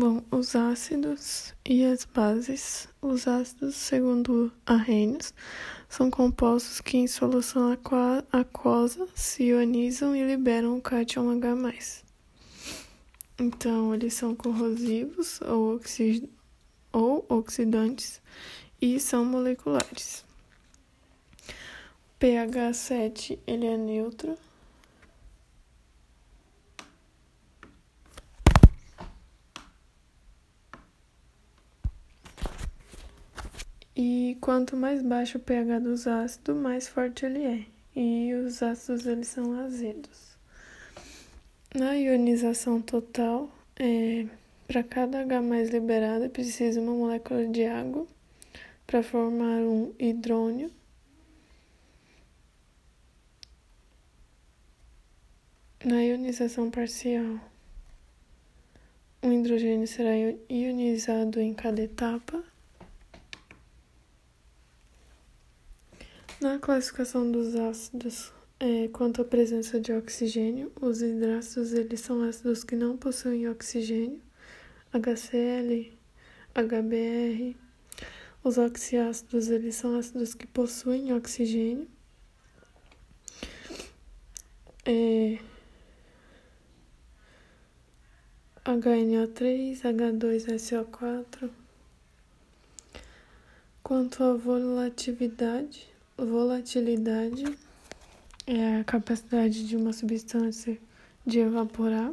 Bom, os ácidos e as bases. Os ácidos, segundo Arrhenius, são compostos que em solução aquosa se ionizam e liberam o cátion H+. Então, eles são corrosivos ou, oxi ou oxidantes e são moleculares. PH 7 ele é neutro E quanto mais baixo o pH dos ácidos, mais forte ele é. E os ácidos eles são azedos. Na ionização total, é, para cada H mais liberado, é preciso uma molécula de água para formar um hidrônio. Na ionização parcial, um hidrogênio será ionizado em cada etapa. Na classificação dos ácidos, é, quanto à presença de oxigênio, os hidrácidos eles são ácidos que não possuem oxigênio, HCl, HBr. Os oxiácidos eles são ácidos que possuem oxigênio. É, HNO3, H2SO4. Quanto à volatilidade, Volatilidade é a capacidade de uma substância de evaporar.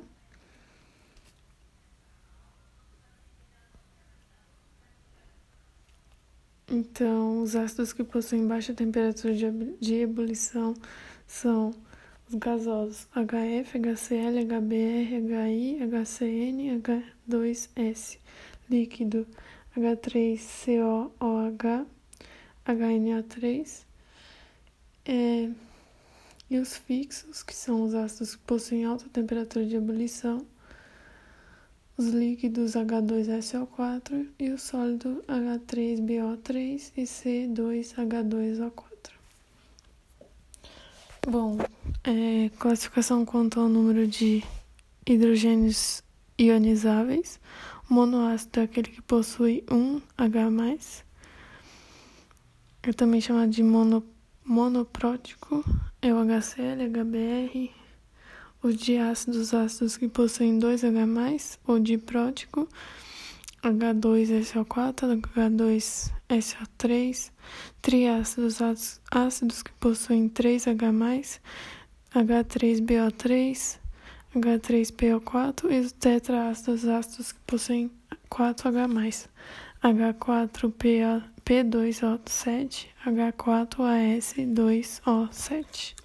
Então, os ácidos que possuem baixa temperatura de ebulição são os gasosos HF, HCl, HBr, HI, HCN, H2S, líquido H3COOH, HNO3, é, e os fixos, que são os ácidos que possuem alta temperatura de ebulição, os líquidos H2SO4 e o sólido H3BO3 e C2H2O4. Bom, é, classificação quanto ao número de hidrogênios ionizáveis. O monoácido é aquele que possui um H+, é também chamado de monoprótico monoprótico é o HCl, HBr, o diácidos ácidos que possuem 2H+, ou diprótico, H2SO4, H2SO3, triácidos ácidos que possuem 3H+, H3BO3, H3PO4 e os tetraácidos ácidos que possuem 4H+, H4PO P2O7, H4AS2O7.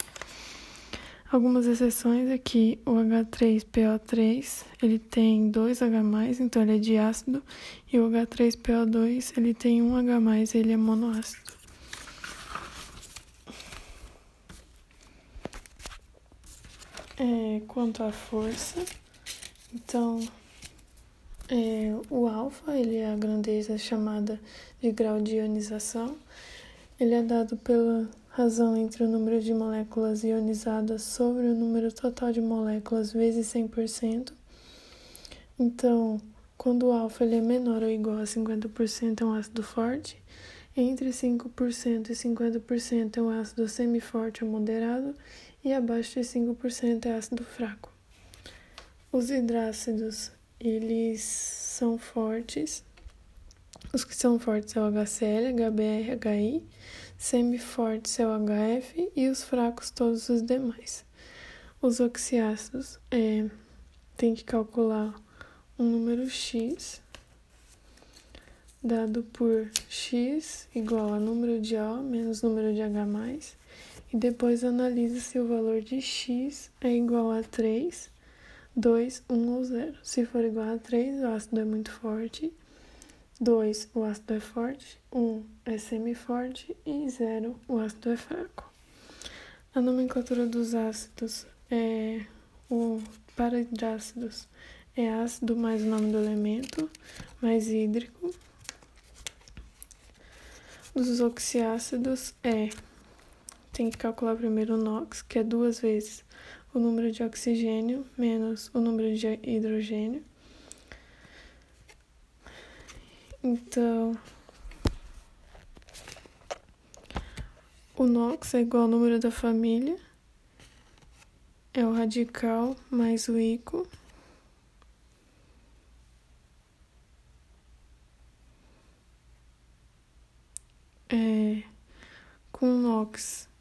Algumas exceções aqui, o H3PO3, ele tem 2H+, então ele é diácido, e o H3PO2, ele tem 1H+, ele é monoácido. É, quanto à força, então é, o alfa, ele é a grandeza chamada de grau de ionização. Ele é dado pela razão entre o número de moléculas ionizadas sobre o número total de moléculas vezes 100%. Então, quando o alfa ele é menor ou igual a 50% é um ácido forte, entre 5% e 50% é um ácido semiforte ou moderado, e abaixo de 5% é ácido fraco. Os hidrácidos eles são fortes. Os que são fortes é o HCl, HBr, HI, semifortes é o HF e os fracos todos os demais. Os oxiácidos é, tem que calcular um número x dado por x igual a número de O menos número de H+, e depois analisa se o valor de x é igual a 3 2, 1 ou 0. Se for igual a 3, o ácido é muito forte. 2, o ácido é forte. 1 é semi-forte. E 0, o ácido é fraco. A nomenclatura dos ácidos é o para hidrácidos é ácido mais o nome do elemento, mais hídrico. Dos oxiácidos é tem que calcular primeiro o NOx, que é duas vezes o número de oxigênio menos o número de hidrogênio. Então, o NOx é igual ao número da família, é o radical mais o ico. É, com NOx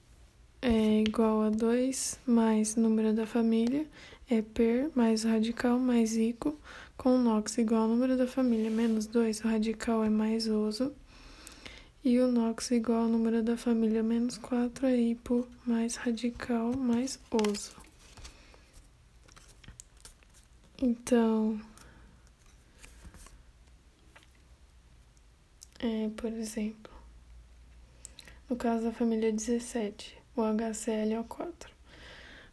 é igual a 2 mais número da família, é per mais radical mais ico, com NOx igual ao número da família menos 2, o radical é mais oso, e o NOx igual ao número da família menos 4 é hipo mais radical mais oso. Então, é, por exemplo, no caso da família 17, o HCl é o 4.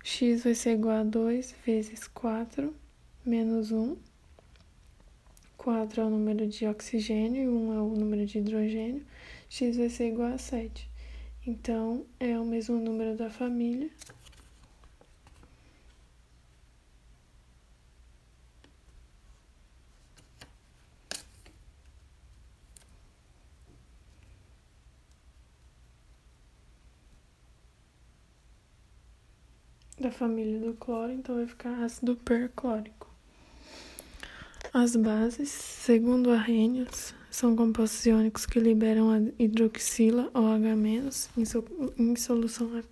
X vai ser igual a 2 vezes 4 menos 1. 4 é o número de oxigênio e 1 é o número de hidrogênio. X vai ser igual a 7. Então, é o mesmo número da família. Da família do cloro, então vai ficar ácido perclórico. As bases, segundo Arrhenius, são compostos iônicos que liberam a hidroxila OH- em solução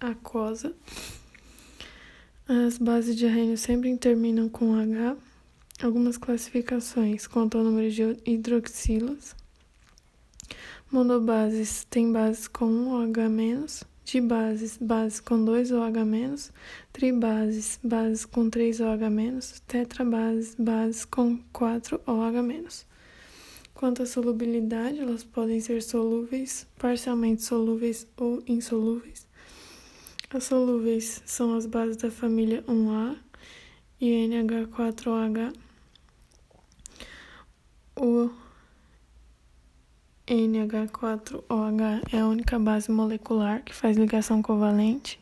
aquosa. As bases de Arrhenius sempre terminam com H. Algumas classificações quanto ao número de hidroxilas. Monobases têm bases com um OH-, de bases, bases com 2 OH-, tribases, bases com 3 OH-, tetrabases, bases com 4 OH-. Quanto à solubilidade, elas podem ser solúveis, parcialmente solúveis ou insolúveis. As solúveis são as bases da família 1A e NH4OH. O NH4OH é a única base molecular que faz ligação covalente.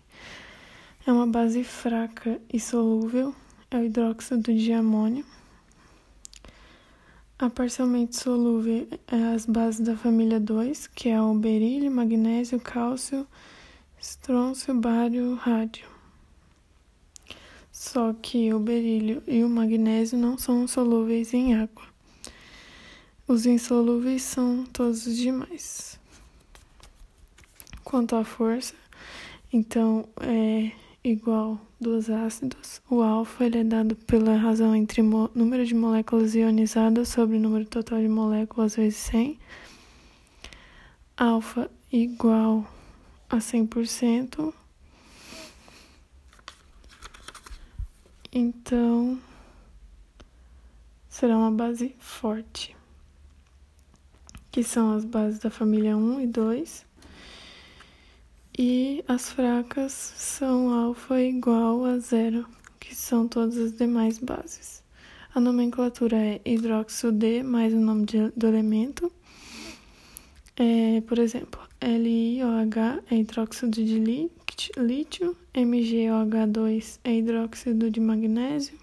É uma base fraca e solúvel, é o hidróxido de amônio. A parcialmente solúvel é as bases da família 2, que é o berílio, magnésio, cálcio, estrôncio, bário, rádio. Só que o berílio e o magnésio não são solúveis em água. Os insolúveis são todos os demais. Quanto à força, então é igual dos ácidos. O alfa ele é dado pela razão entre número de moléculas ionizadas sobre o número total de moléculas vezes 100. Alfa igual a 100%. Então, será uma base forte que são as bases da família 1 e 2. E as fracas são alfa igual a zero, que são todas as demais bases. A nomenclatura é hidróxido D mais o nome de, do elemento. É, por exemplo, LiOH é hidróxido de lítio, MgOH2 é hidróxido de magnésio,